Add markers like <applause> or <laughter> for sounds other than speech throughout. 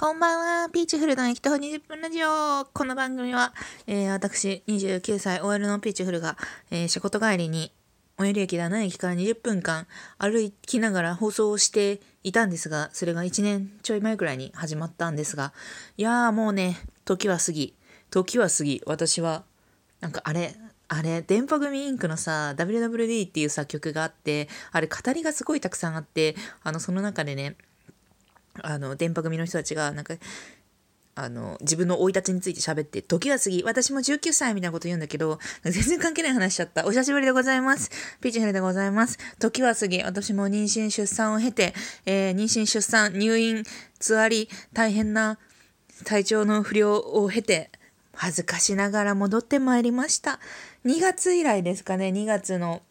こんばんは。ピーチフルの液糖20分ラジオ。この番組は、えー、私、29歳 OL のピーチフルが、えー、仕事帰りに、最寄り駅だな駅から20分間歩きながら放送をしていたんですが、それが1年ちょい前くらいに始まったんですが、いやーもうね、時は過ぎ、時は過ぎ、私は、なんかあれ、あれ、電波組インクのさ、WWD っていう作曲があって、あれ語りがすごいたくさんあって、あの、その中でね、あの電波組の人たちがなんかあの自分の生い立ちについて喋って時は過ぎ私も19歳みたいなこと言うんだけど全然関係ない話しちゃった。お久しぶりでございます。ピーチフルでございます。時は過ぎ私も妊娠出産を経て、えー、妊娠出産入院つわり大変な体調の不良を経て恥ずかしながら戻ってまいりました。2月以来ですかね2月の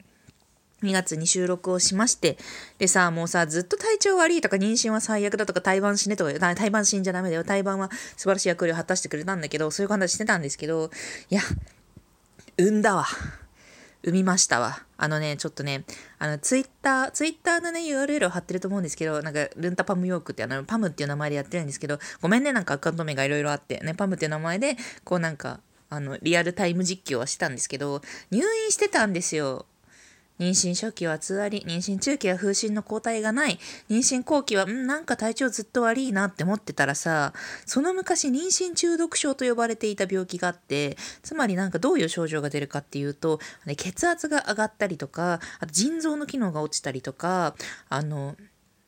2月に収録をしまして、でさ、もうさ、ずっと体調悪いとか、妊娠は最悪だとか、胎盤死ねとか、胎盤死んじゃダメだよ。胎盤は素晴らしい役割を果たしてくれたんだけど、そういう話してたんですけど、いや、産んだわ。産みましたわ。あのね、ちょっとね、あの、ツイッター、ツイッターのね、URL を貼ってると思うんですけど、なんか、ルンタパムヨークって、あの、パムっていう名前でやってるんですけど、ごめんね、なんかアカウント名がいろいろあって、ね、パムっていう名前で、こうなんか、あの、リアルタイム実況はしてたんですけど、入院してたんですよ。妊娠初期はつわり、妊娠中期は風疹の抗体がない、妊娠後期は、んなんか体調ずっと悪いなって思ってたらさ、その昔妊娠中毒症と呼ばれていた病気があって、つまりなんかどういう症状が出るかっていうと、血圧が上がったりとか、あと腎臓の機能が落ちたりとか、あの、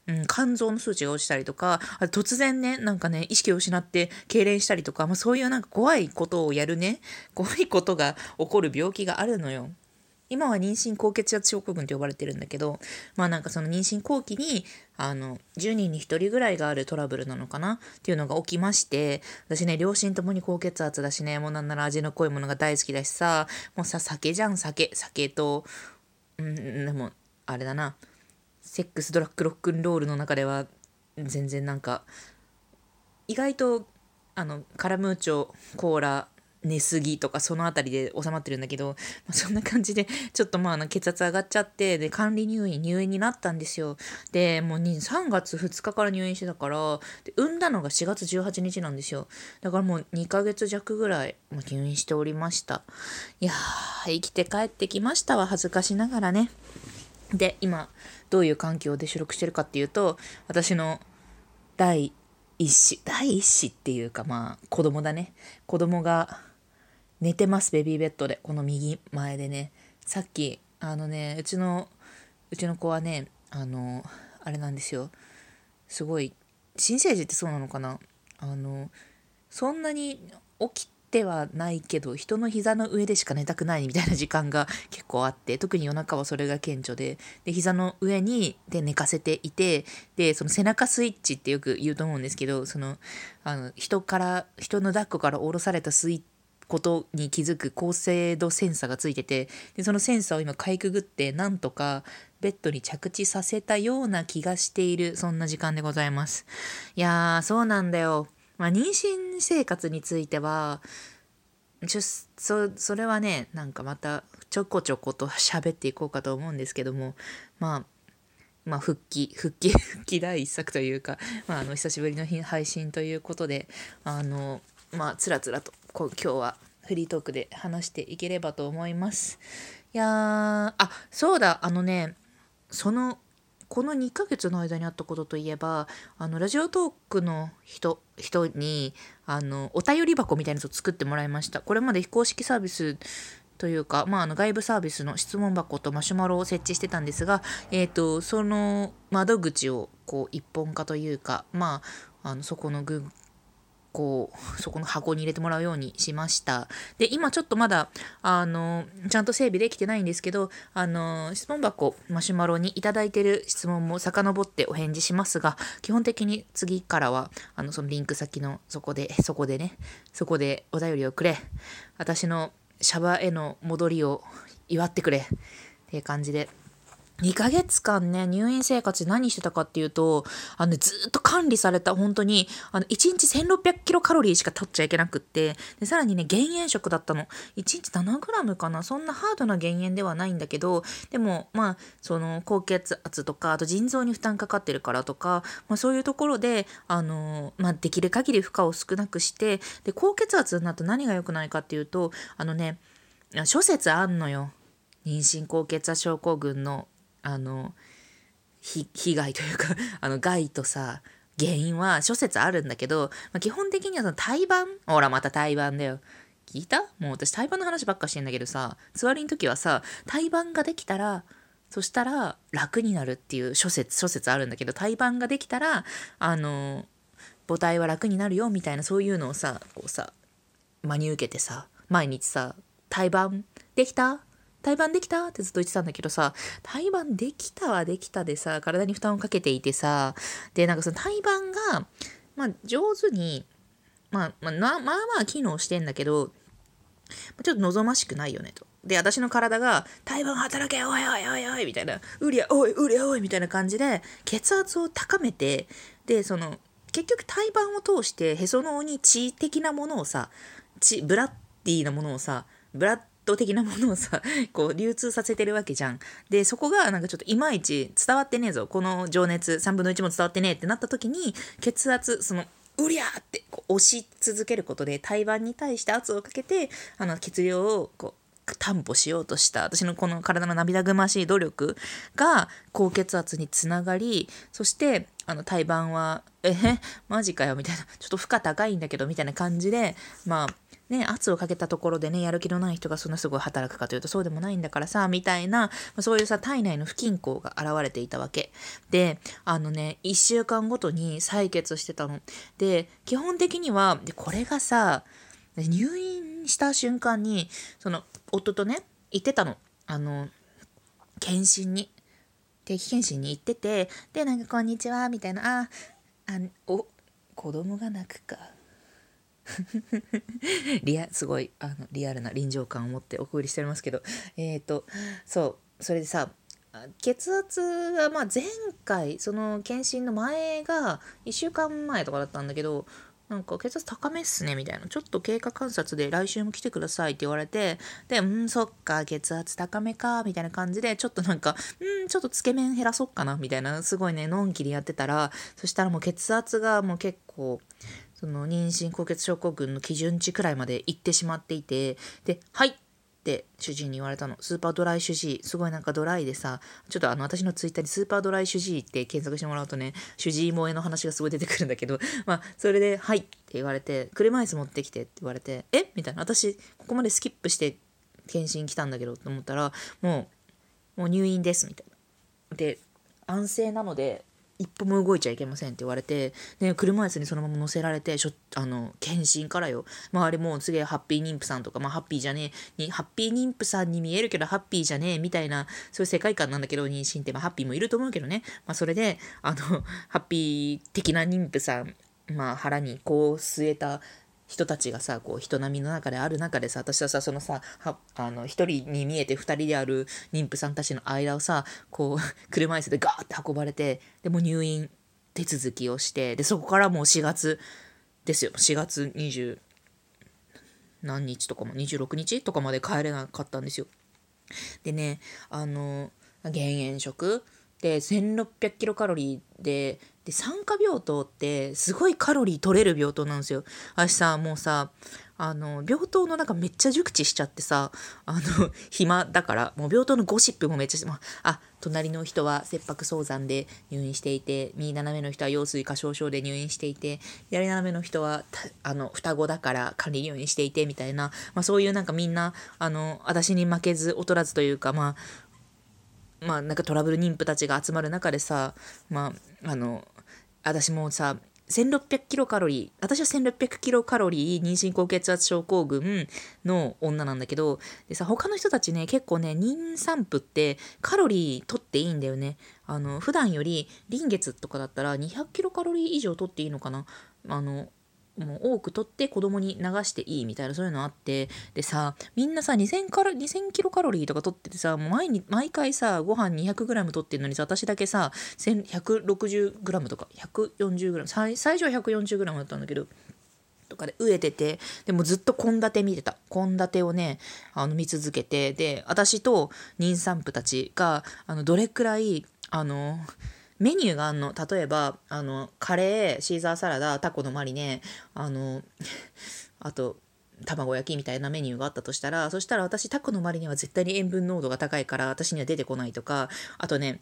うん、肝臓の数値が落ちたりとか、あ突然ね、なんかね、意識を失って痙攣したりとか、まあ、そういうなんか怖いことをやるね、怖いことが起こる病気があるのよ。今は妊娠高血圧症候群と呼ばれてるんだけどまあなんかその妊娠後期にあの10人に1人ぐらいがあるトラブルなのかな？っていうのが起きまして私ね両親ともに高血圧だしねもうなんなら味の濃いものが大好きだしさもうさ酒じゃん酒。酒とうんでもあれだな。セックスドラッグロックンロールの中では全然なんか意外とあのカラムーチョコーラ寝すぎとかその辺りで収まってるんだけど、まあ、そんな感じでちょっとまあ血圧上がっちゃってで管理入院入院になったんですよ。でもう3月2日から入院してたからで産んだのが4月18日なんですよ。だからもう2ヶ月弱ぐらい入院しておりました。いやー生きて帰ってきましたわ恥ずかしながらね。で今どういう環境で収録してるかっていうと私の第一子第一子っていうかまあ子供だね。子供が寝てますベビーベッドで。この右前でね。さっきあのねうちのうちの子はねあのあれなんですよ。すごい新生児ってそうなのかな？あのそんなに起きてはないけど人の膝の上でしか寝たくないみたいな時間が結構あって特に夜中はそれが顕著で。で膝の上にで寝かせていてでその背中スイッチってよく言うと思うんですけどそのあの人から人の抱っこから下ろされたスイッチことに気づく高精度センサーがついててでそのセンサーを今かいくぐってなんとかベッドに着地させたような気がしているそんな時間でございます。いやーそうなんだよ。まあ妊娠生活についてはちょそそれはねなんかまたちょこちょこと喋っていこうかと思うんですけどもまあまあ、復帰復帰 <laughs> 復帰第一作というか、まあ、あの久しぶりの配信ということであのまあつらつらと今日はフリートークで話していければと思います。いやー、あ、そうだ、あのね、その、この2ヶ月の間にあったことといえば、あの、ラジオトークの人、人に、あの、お便り箱みたいなやつを作ってもらいました。これまで非公式サービスというか、まあ、あの外部サービスの質問箱とマシュマロを設置してたんですが、えーと、とその窓口をこう一本化というか、まあ、あのそこのこう、そこの箱に入れてもらうようにしました。で、今ちょっとまだ、あの、ちゃんと整備できてないんですけど、あの、質問箱、マシュマロにいただいてる質問も遡ってお返事しますが、基本的に次からは、あの、そのリンク先のそこで、そこでね、そこでお便りをくれ。私のシャバへの戻りを祝ってくれ。っていう感じで2ヶ月間ね、入院生活何してたかっていうと、あの、ずっと管理された、本当に、あの、1日1600キロカロリーしか取っちゃいけなくって、で、さらにね、減塩食だったの。1日7グラムかな？そんなハードな減塩ではないんだけど、でも、まあ、その、高血圧とか、あと腎臓に負担かかってるからとか、まあ、そういうところで、あの、まあ、できる限り負荷を少なくして、で、高血圧になると何が良くないかっていうと、あのね、諸説あんのよ。妊娠高血圧症候群のあの被害というか <laughs> あの害とさ原因は諸説あるんだけど、まあ、基本的にはその胎盤？ほらまた胎盤だよ。聞いた？もう私胎盤の話ばっかしてんだけどさ座りの時はさ胎盤ができたらそしたら楽になるっていう諸説諸説あるんだけど胎盤ができたらあの母体は楽になるよみたいなそういうのをさこうさ真に受けてさ毎日さ胎盤？できた？胎盤できた？ってずっと言ってたんだけどさ、胎盤できたはできたでさ、体に負担をかけていてさ、で、なんかその胎盤が、まあ上手に、まあ、まあ、まあまあ機能してんだけど、ちょっと望ましくないよねと。で、私の体が、胎盤働けおいおいおいおいみたいな、うりゃおいうりゃおいみたいな感じで、血圧を高めて、で、その、結局胎盤を通してへその緒に血的なものをさ、血、ブラッディーなものをさ、ブラット的なものをさ <laughs> こう流通させてるわけじゃん。でそこがなんかちょっといまいち伝わってねえぞこの情熱3分の1も伝わってねえってなった時に血圧そのうりゃーってこう押し続けることで胎盤に対して圧をかけてあの血流をこう担保しようとした私のこの体の涙ぐましい努力が高血圧につながりそしてあの胎盤は「えマジかよ」みたいなちょっと負荷高いんだけどみたいな感じでまあね、圧をかけたところでね、やる気のない人がそんなすごい働くかというとそうでもないんだからさ、みたいな、そういうさ、体内の不均衡が現れていたわけ。で、あのね、1週間ごとに採血してたの。で、基本的には、でこれがさ、入院した瞬間に、その、夫とね、行ってたの。あの、検診に。定期検診に行ってて、で、なんか、こんにちは、みたいな、あ、あ、お、子供が泣くか。<laughs> リアすごいあのリアルな臨場感を持ってお送りしておりますけどえっ、ー、とそうそれでさ血圧はまあ前回その検診の前が1週間前とかだったんだけどなんか血圧高めっすねみたいなちょっと経過観察で来週も来てくださいって言われてでうんそっか血圧高めかみたいな感じでちょっとなんかうんちょっとつけ麺減らそっかなみたいなすごいねのんきりやってたらそしたらもう血圧がもう結構その妊娠高血症候群の基準値くらいまで行ってしまっていてで「はい!」って主治医に言われたの。スーパードライ主治医。すごいなんかドライでさちょっとあの私のツイッターにスーパードライ主治医って検索してもらうとね主治医萌えの話がすごい出てくるんだけど <laughs> まあそれで「はい!」って言われて「車椅子持ってきて」って言われて「え？みたいな。私ここまでスキップして検診来たんだけどと思ったらもうもう入院ですみたいな。で安静なので一歩も動いちゃいけませんって言われて、で、車椅子にそのまま乗せられて、しょあの、検診からよ。周りもすげえハッピー妊婦さんとか、まあハッピーじゃねえ、にハッピー妊婦さんに見えるけどハッピーじゃねえみたいな、そういう世界観なんだけど、妊娠って、まあハッピーもいると思うけどね。まあそれで、あの、ハッピー的な妊婦さん、まあ腹にこう据えた人たちがさこう人並みの中である中でさ私はさそのさあの一人に見えて二人である妊婦さんたちの間をさこう <laughs> 車椅子でガーって運ばれてでも入院手続きをしてでそこからもう4月ですよ4月20何日とかも26日とかまで帰れなかったんですよ。でねあの減塩食で1600キロカロリーでで酸化病棟ってすごいカロリー取れる病棟なんですよ。私さもうさあの病棟の中めっちゃ熟知しちゃってさあの <laughs> 暇だからもう病棟のゴシップもめっちゃあ隣の人は切迫早産で入院していて右斜めの人は羊水過小症で入院していて左斜めの人はあの双子だから管理入院していてみたいな、まあ、そういうなんかみんなあの私に負けず劣らずというかまあまあなんかトラブル妊婦たちが集まる中でさまああの私もさ1600キロカロリー私は1600キロカロリー妊娠高血圧症候群の女なんだけどでさ他の人たちね結構ね妊産婦ってカロリー取っていいんだよね。あの普段より臨月とかだったら200キロカロリー以上取っていいのかな。あのもう多く取って子供に流していいみたいなそういうのあって。でさみんなさ2000カロ2000キロカロリーとか取っててさ毎毎回さご飯 200g 取ってんのにさ私だけさ 160g とか 140g 最最初は 140g だったんだけどとかで飢えててでもずっと献立見てた。献立をねあの見続けて。で私と妊産婦たちがあのどれくらいあのメニューがあんの。例えばあのカレーシーザーサラダタコのマリネあの <laughs> あと卵焼きみたいなメニューがあったとしたらそしたら私タコのマリネは絶対に塩分濃度が高いから私には出てこないとかあとね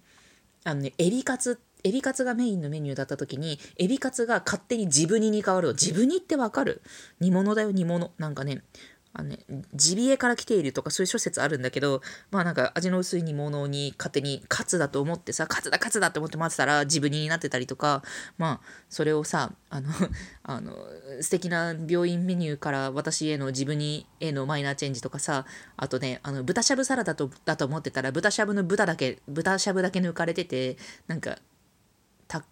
あのねエビカツエビカツがメインのメニューだった時にエビカツが勝手に自分にに変わるの。自分にってわかる？煮物だよ煮物。なんかねあのね、ジビエから来ているとかそういう諸説あるんだけど、まあなんか味の薄い煮物に勝手にカツだと思ってさ、カツだカツだって思って待ってたら自分になってたりとか、まあそれをさ、あの、<laughs> あの、素敵な病院メニューから私への自分にへのマイナーチェンジとかさ、あとね、あの豚しゃぶサラダとだと思ってたら豚しゃぶの豚だけ、豚しゃぶだけ抜かれてて、なんか、た、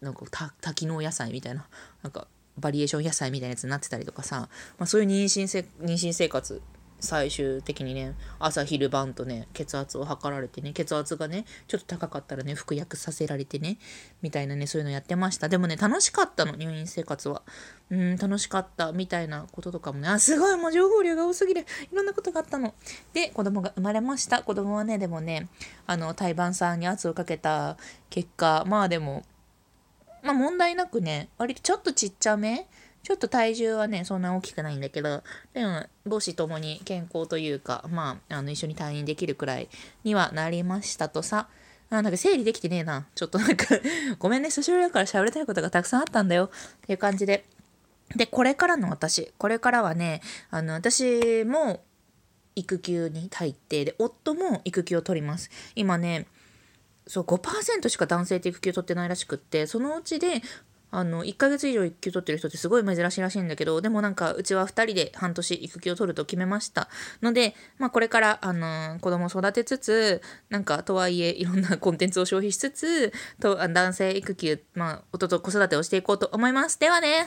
なんかた多機能野菜みたいな、なんかバリエーション野菜みたいなやつになってたりとかさ、まあ、そういう妊娠せ妊娠生活最終的にね朝昼晩とね血圧を測られてね血圧がねちょっと高かったらね服薬させられてねみたいなねそういうのやってました。でもね楽しかったの入院生活は。うん楽しかったみたいなこととかもね。あすごいもう情報量が多すぎる。いろんなことがあったの。で子供が生まれました。子供はねでもねあの胎盤さんに圧をかけた結果まあでもまあ問題なくね、割とちょっとちっちゃめちょっと体重はね、そんな大きくないんだけど、でも母子ともに健康というか、まあ、あの一緒に退院できるくらいにはなりましたとさ、あなんか整理できてねえな。ちょっとなんか <laughs> ごめんね、久しぶりだから喋りたいことがたくさんあったんだよ。っていう感じで。で、これからの私、これからはね、あの、私も育休に入って、で、夫も育休を取ります。今ね、そう5%しか男性って育休取ってないらしくってそのうちであの1ヶ月以上育休取ってる人ってすごい珍しいらしいんだけどでもなんかうちは2人で半年育休を取ると決めました。ので、まあ、これから、あのー、子供を育てつつなんかとはいえいろんな <laughs> コンテンツを消費しつつと男性育休、まあ、夫と子育てをしていこうと思います。ではね。